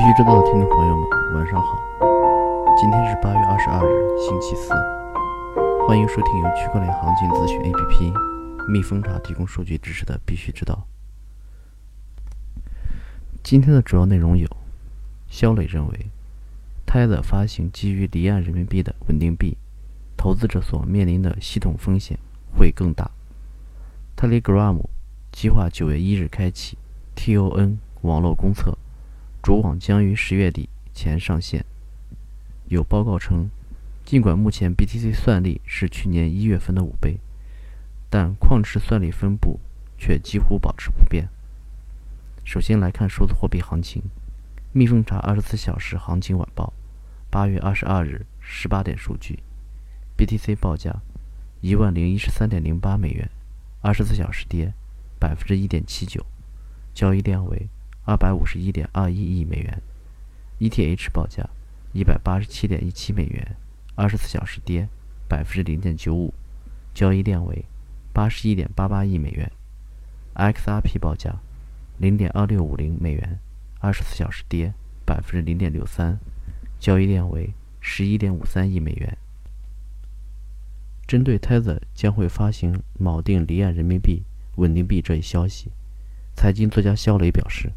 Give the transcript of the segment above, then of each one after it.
必须知道的听众朋友们，晚上好。今天是八月二十二日，星期四。欢迎收听由区块链行情咨询 APP 蜜蜂查提供数据支持的《必须知道》。今天的主要内容有：肖磊认为，Tether 发行基于离岸人民币的稳定币，投资者所面临的系统风险会更大。Telegram 计划九月一日开启 TON 网络公测。主网将于十月底前上线。有报告称，尽管目前 BTC 算力是去年一月份的五倍，但矿池算力分布却几乎保持不变。首先来看数字货币行情，蜜蜂查二十四小时行情晚报，八月二十二日十八点数据：BTC 报价一万零一十三点零八美元，二十四小时跌百分之一点七九，交易量为。二百五十一点二一亿美元，ETH 报价一百八十七点一七美元，二十四小时跌百分之零点九五，交易量为八十一点八八亿美元，XRP 报价零点二六五零美元，二十四小时跌百分之零点六三，交易量为十一点五三亿美元。针对 Tether 将会发行锚定离岸人民币稳定币这一消息，财经作家肖磊表示。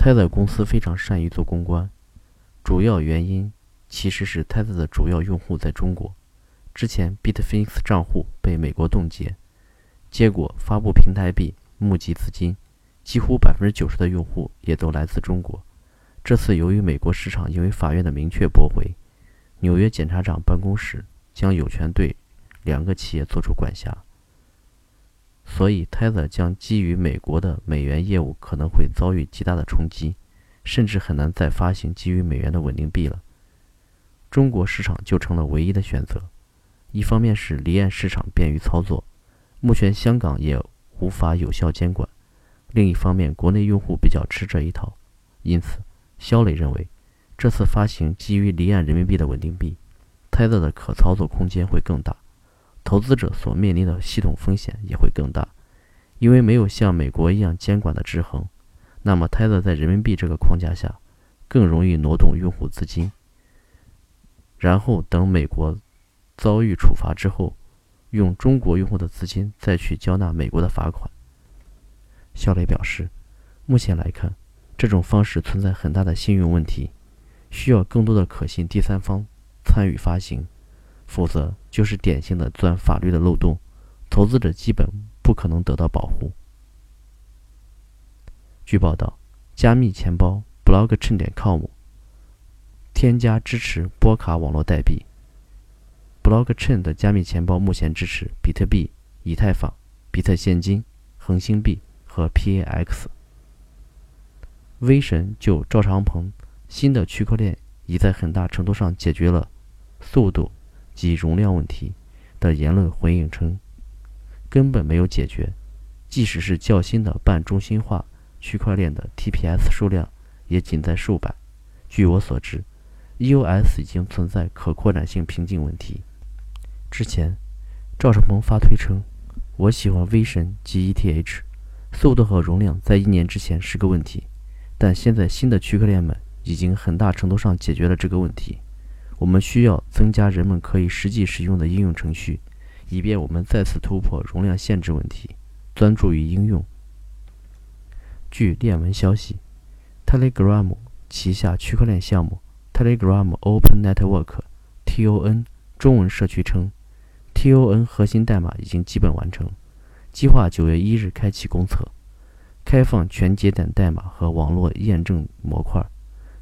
Tether 公司非常善于做公关，主要原因其实是 Tether 的主要用户在中国。之前 Bitfinex 账户被美国冻结，结果发布平台币募集资金，几乎百分之九十的用户也都来自中国。这次由于美国市场因为法院的明确驳回，纽约检察长办公室将有权对两个企业做出管辖。所以，Tether 将基于美国的美元业务可能会遭遇极大的冲击，甚至很难再发行基于美元的稳定币了。中国市场就成了唯一的选择。一方面是离岸市场便于操作，目前香港也无法有效监管；另一方面，国内用户比较吃这一套。因此，肖磊认为，这次发行基于离岸人民币的稳定币，Tether 的可操作空间会更大。投资者所面临的系统风险也会更大，因为没有像美国一样监管的制衡，那么 Tether 在人民币这个框架下，更容易挪动用户资金，然后等美国遭遇处罚之后，用中国用户的资金再去交纳美国的罚款。肖磊表示，目前来看，这种方式存在很大的信用问题，需要更多的可信第三方参与发行。否则就是典型的钻法律的漏洞，投资者基本不可能得到保护。据报道，加密钱包 Blockchain.com 添加支持波卡网络代币。Blockchain 的加密钱包目前支持比特币、以太坊、比特现金、恒星币和 PAX。威神就赵长鹏新的区块链已在很大程度上解决了速度。及容量问题的言论回应称，根本没有解决。即使是较新的半中心化区块链的 TPS 数量也仅在数百。据我所知，EOS 已经存在可扩展性瓶颈问题。之前，赵胜鹏发推称：“我喜欢 V 神及 ETH，速度和容量在一年之前是个问题，但现在新的区块链们已经很大程度上解决了这个问题。”我们需要增加人们可以实际使用的应用程序，以便我们再次突破容量限制问题，专注于应用。据链文消息，Telegram 旗下区块链项目 Telegram Open Network（TON） 中文社区称，TON 核心代码已经基本完成，计划九月一日开启公测，开放全节点代码和网络验证模块。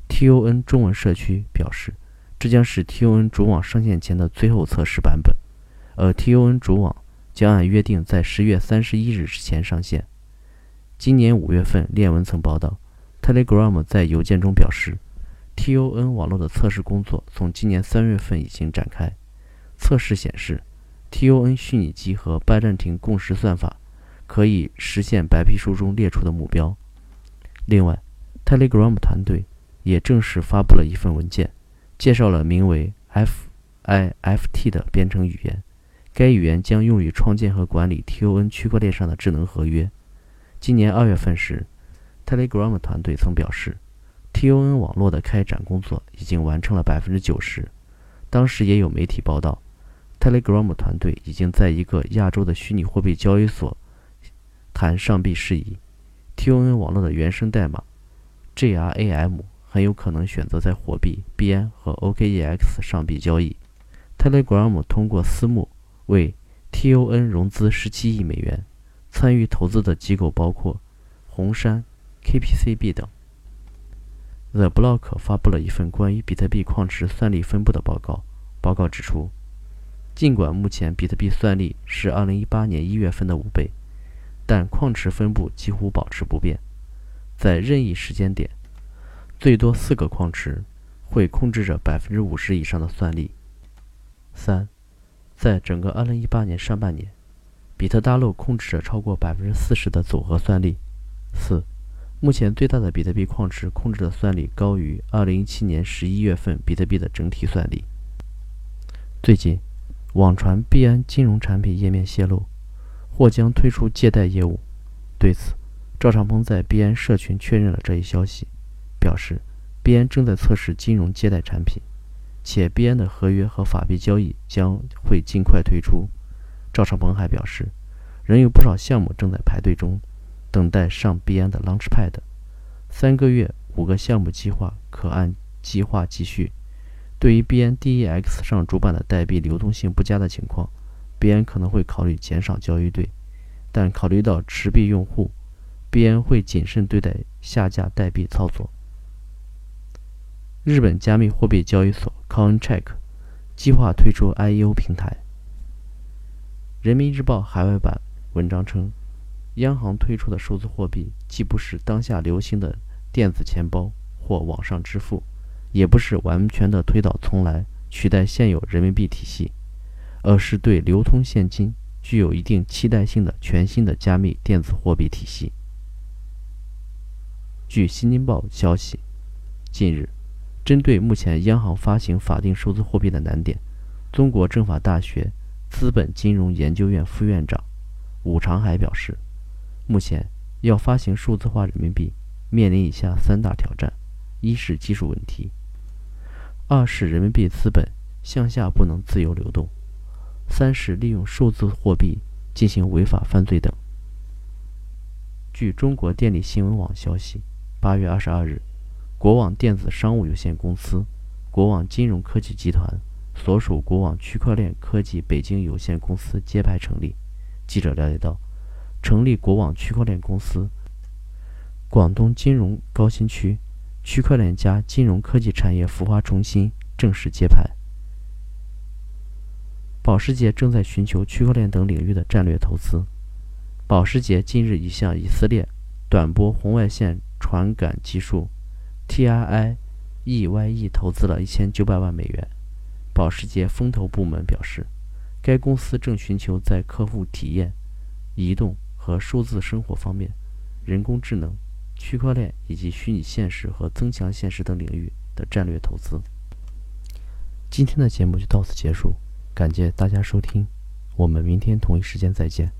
TON 中文社区表示。这将是 TON 主网上线前的最后测试版本，而 TON 主网将按约定在十月三十一日之前上线。今年五月份，链文曾报道，Telegram 在邮件中表示，TON 网络的测试工作从今年三月份已经展开。测试显示，TON 虚拟机和拜占庭共识算法可以实现白皮书中列出的目标。另外，Telegram 团队也正式发布了一份文件。介绍了名为 FIFT 的编程语言，该语言将用于创建和管理 TON 区块链上的智能合约。今年二月份时，Telegram 团队曾表示 TON 网络的开展工作已经完成了百分之九十。当时也有媒体报道，Telegram 团队已经在一个亚洲的虚拟货币交易所谈上币事宜。TON 网络的原生代码 GRAM 很有可能选择在火币、币安和 OKEX 上币交易。Telegram 通过私募为 TON 融资十七亿美元，参与投资的机构包括红杉、KPCB 等。The Block 发布了一份关于比特币矿池算力分布的报告。报告指出，尽管目前比特币算力是2018年1月份的五倍，但矿池分布几乎保持不变。在任意时间点，最多四个矿池会控制着50%以上的算力。三，在整个2018年上半年，比特大陆控制着超过40%的组合算力。四。目前最大的比特币矿池控制的算力高于2017年11月份比特币的整体算力。最近，网传币安金融产品页面泄露，或将推出借贷业务。对此，赵长鹏在币安社群确认了这一消息，表示币安正在测试金融借贷产品，且币安的合约和法币交易将会尽快推出。赵长鹏还表示，仍有不少项目正在排队中。等待上币安的 Launchpad，三个月五个项目计划可按计划继续。对于币安 DEX 上主板的代币流动性不佳的情况，币安可能会考虑减少交易对，但考虑到持币用户，币安会谨慎对待下架代币操作。日本加密货币交易所 Coincheck 计划推出 IEO 平台。人民日报海外版文章称。央行推出的数字货币既不是当下流行的电子钱包或网上支付，也不是完全的推倒重来取代现有人民币体系，而是对流通现金具有一定期待性的全新的加密电子货币体系。据《新京报》消息，近日，针对目前央行发行法定数字货币的难点，中国政法大学资本金融研究院副院长武长海表示。目前要发行数字化人民币，面临以下三大挑战：一是技术问题；二是人民币资本向下不能自由流动；三是利用数字货币进行违法犯罪等。据中国电力新闻网消息，八月二十二日，国网电子商务有限公司、国网金融科技集团所属国网区块链科技北京有限公司揭牌成立。记者了解到。成立国网区块链公司，广东金融高新区区块链加金融科技产业孵化中心正式揭牌。保时捷正在寻求区块链等领域的战略投资。保时捷近日已向以色列短波红外线传感技术 T R I E Y E 投资了一千九百万美元。保时捷风投部门表示，该公司正寻求在客户体验、移动。和数字生活方面，人工智能、区块链以及虚拟现实和增强现实等领域的战略投资。今天的节目就到此结束，感谢大家收听，我们明天同一时间再见。